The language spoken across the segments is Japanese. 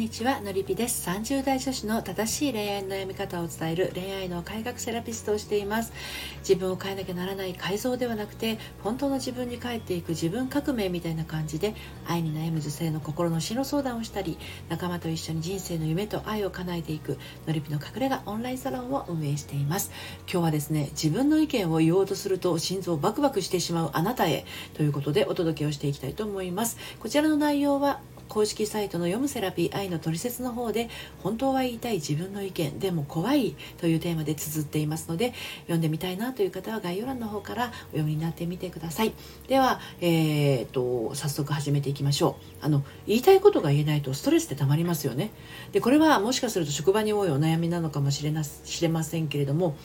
にちはのりぴです。30代女子の正しい恋愛の悩み方を伝える恋愛の改革セラピストをしています。自分を変えなきゃならない改造ではなくて本当の自分に帰っていく自分革命みたいな感じで愛に悩む女性の心の進路相談をしたり仲間と一緒に人生の夢と愛を叶えていくのりぴの隠れ家オンラインサロンを運営しています。今日はですね自分の意見を言おうとすると心臓バクバクしてしまうあなたへということでお届けをしていきたいと思います。こちらの内容は公式サイトの読むセラピー愛のトリセツの方で本当は言いたい自分の意見でも怖いというテーマで綴っていますので読んでみたいなという方は概要欄の方からお読みになってみてください。では、えーと、早速始めていきましょう。あの言いたいことが言えないとストレスってたまりますよね。でこれはもしかすると職場に多いお悩みなのかもしれな知れませんけれども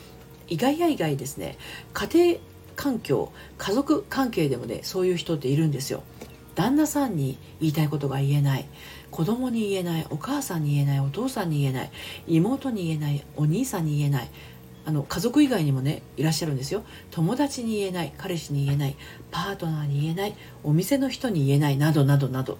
意外や意外ですね。家庭環境家族関係でもねそういう人っているんですよ。旦那さんに言いたいことが言えない子供に言えないお母さんに言えないお父さんに言えない妹に言えないお兄さんに言えないあの家族以外にもねいらっしゃるんですよ。友達に言えない彼氏に言えないパートナーに言えないお店の人に言えないなどなどなど。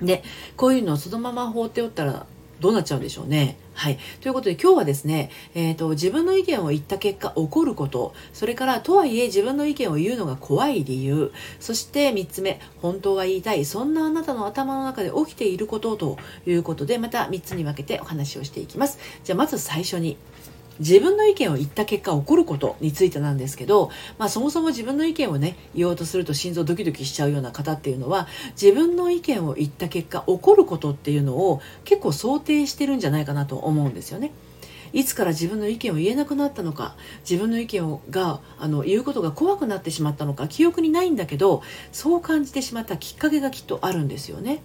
でこういうのをそのまま放っておったらどうなっちゃうんでしょうね。はい。ということで今日はですね、えっ、ー、と、自分の意見を言った結果起こること、それからとはいえ自分の意見を言うのが怖い理由、そして3つ目、本当は言いたい、そんなあなたの頭の中で起きていることということで、また3つに分けてお話をしていきます。じゃあまず最初に、自分の意見を言った結果起こることについてなんですけど、まあ、そもそも自分の意見をね言おうとすると心臓ドキドキしちゃうような方っていうのは自分の意見を言った結果起こることっていうのを結構想定してるんじゃないかなと思うんですよね。いつから自分の意見を言えなくなったのか自分の意見をがあの言うことが怖くなってしまったのか記憶にないんだけどそう感じてしまったきっかけがきっとあるんですよね。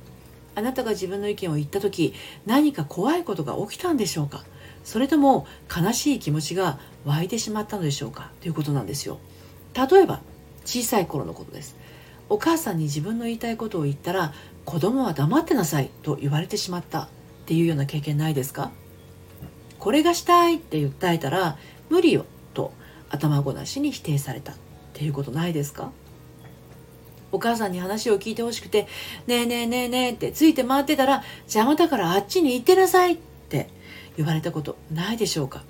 あなたが自分の意見を言った時何か怖いことが起きたんでしょうか？それとも悲しい気持ちが湧いてしまったのでしょうか？ということなんですよ。例えば小さい頃のことです。お母さんに自分の言いたいことを言ったら子供は黙ってなさいと言われてしまったっていうような経験ないですかこれがしたいって訴えたら無理よと頭ごなしに否定されたっていうことないですか？お母さんに話を聞いてほしくて、ねえねえねえねえってついて回ってたら邪魔だからあっちに行ってなさいっ言われたことないでしょうか？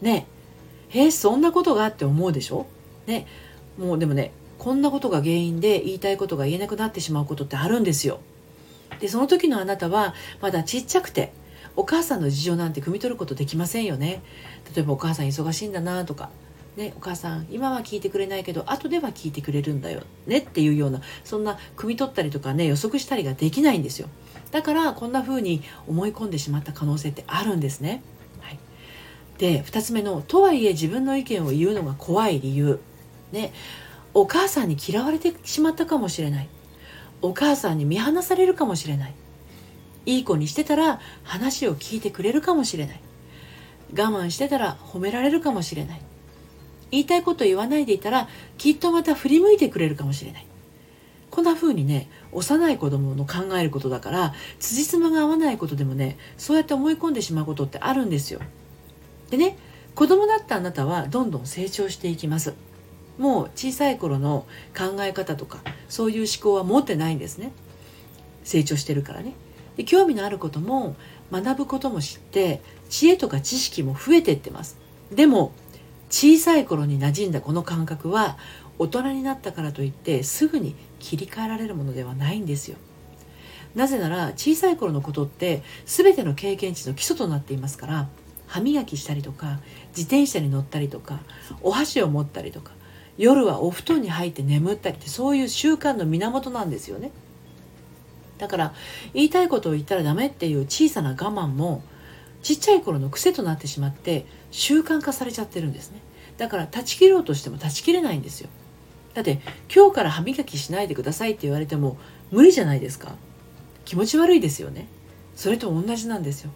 ねえ。えそんなことがあって思うでしょ？ねもうでもねこんなことが原因で言いたいことが言えなくなってしまうことってあるんですよ。でその時のあなたはまだちっちゃくてお母さんの事情なんて汲み取ることできませんよね。例えばお母さん忙しいんだなとか。ね、お母さん今は聞いてくれないけど後では聞いてくれるんだよねっていうようなそんな汲み取ったりとかね予測したりができないんですよ。だからこんな風に思い込んでしまった可能性ってあるんですね。はい、で2つ目のとはいえ自分の意見を言うのが怖い理由、ね、お母さんに嫌われてしまったかもしれない。お母さんに見放されるかもしれない。いい子にしてたら話を聞いてくれるかもしれない。我慢してたら褒められるかもしれない。言いたいこと言わないでいたらきっとまた振り向いてくれるかもしれない。こんな風にね幼い子供の考えることだから辻褄が合わないことでもねそうやって思い込んでしまうことってあるんですよ。でね子供だったあなたはどんどん成長していきます。もう小さい頃の考え方とかそういう思考は持ってないんですね。成長してるからね。で興味のあることも学ぶことも知って知恵とか知識も増えてってます。でも小さい頃に馴染んだこの感覚は大人になったからといってすぐに切り替えられるものではないんですよ。なぜなら小さい頃のことって全ての経験値の基礎となっていますから歯磨きしたりとか自転車に乗ったりとかお箸を持ったりとか夜はお布団に入って眠ったりってそういう習慣の源なんですよね。だから言いたいことを言ったらダメっていう小さな我慢もちっちゃい頃の癖となってしまって習慣化されちゃってるんですね。だから断ち切ろうとしても断ち切れないんですよ。だって今日から歯磨きしないでくださいって言われても無理じゃないですか。気持ち悪いですよね。それと同じなんですよ。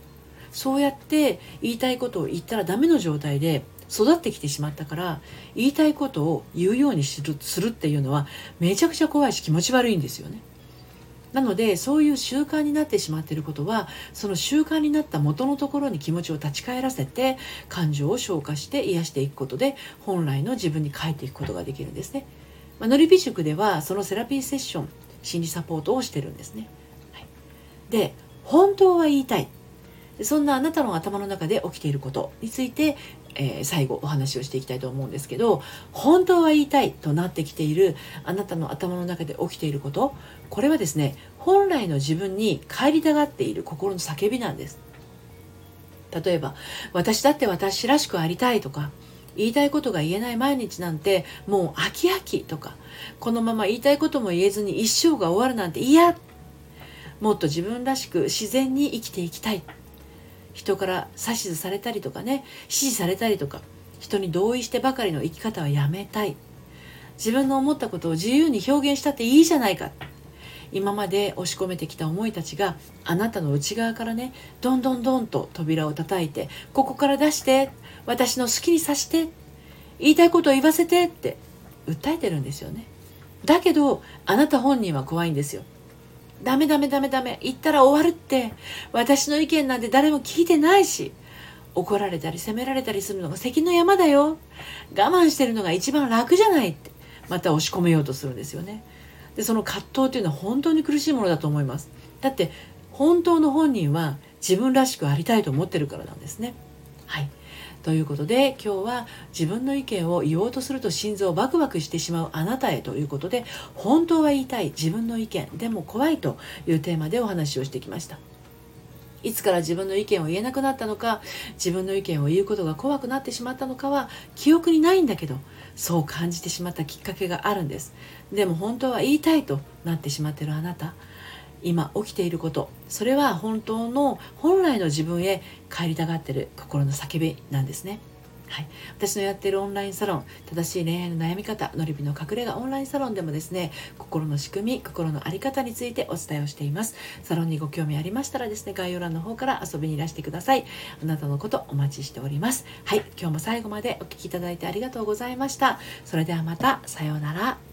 そうやって言いたいことを言ったらダメの状態で育ってきてしまったから言いたいことを言うようにするするっていうのはめちゃくちゃ怖いし気持ち悪いんですよね。なのでそういう習慣になってしまっていることはその習慣になった元のところに気持ちを立ち返らせて感情を消化して癒していくことで本来の自分に帰っていくことができるんですね。まあ、のり塾ではそのセラピーセッション心理サポートをしてるんですね。はい、で本当は言いたいそんなあなたの頭の中で起きていることについて、えー、最後お話をしていきたいと思うんですけど本当は言いたいとなってきているあなたの頭の中で起きていることこれはですね本来の自分に帰りたがっている心の叫びなんです。例えば私だって私らしくありたいとか言いたいことが言えない毎日なんてもう飽き飽きとかこのまま言いたいことも言えずに一生が終わるなんて嫌。もっと自分らしく自然に生きていきたい。人から指図されたりとかね指示されたりとか人に同意してばかりの生き方はやめたい。自分の思ったことを自由に表現したっていいじゃないか。今まで押し込めてきた思いたちがあなたの内側からねどんどんどんと扉を叩いてここから出して私の好きにさして言いたいことを言わせてって訴えてるんですよね。だけどあなた本人は怖いんですよ。ダメダメダメダメ。言ったら終わるって。私の意見なんて誰も聞いてないし。怒られたり責められたりするのが関の山だよ。我慢してるのが一番楽じゃないって。また押し込めようとするんですよね。でその葛藤っていうのは本当に苦しいものだと思います。だって本当の本人は自分らしくありたいと思ってるからなんですね。はい。ということで今日は自分の意見を言おうとすると心臓をバクバクしてしまうあなたへということで本当は言いたい自分の意見でも怖いというテーマでお話をしてきました。いつから自分の意見を言えなくなったのか自分の意見を言うことが怖くなってしまったのかは記憶にないんだけどそう感じてしまったきっかけがあるんです。でも本当は言いたいとなってしまってるあなた今起きていること。それは本当の本来の自分へ帰りたがってる心の叫びなんですね。はい、私のやってるオンラインサロン正しい恋愛の悩み方のりびの隠れ家オンラインサロンでもですね心の仕組み心の在り方についてお伝えをしています。サロンにご興味ありましたらですね概要欄の方から遊びにいらしてください。あなたのことお待ちしております。はい。今日も最後までお聴きいただいてありがとうございました。それではまた。さようなら。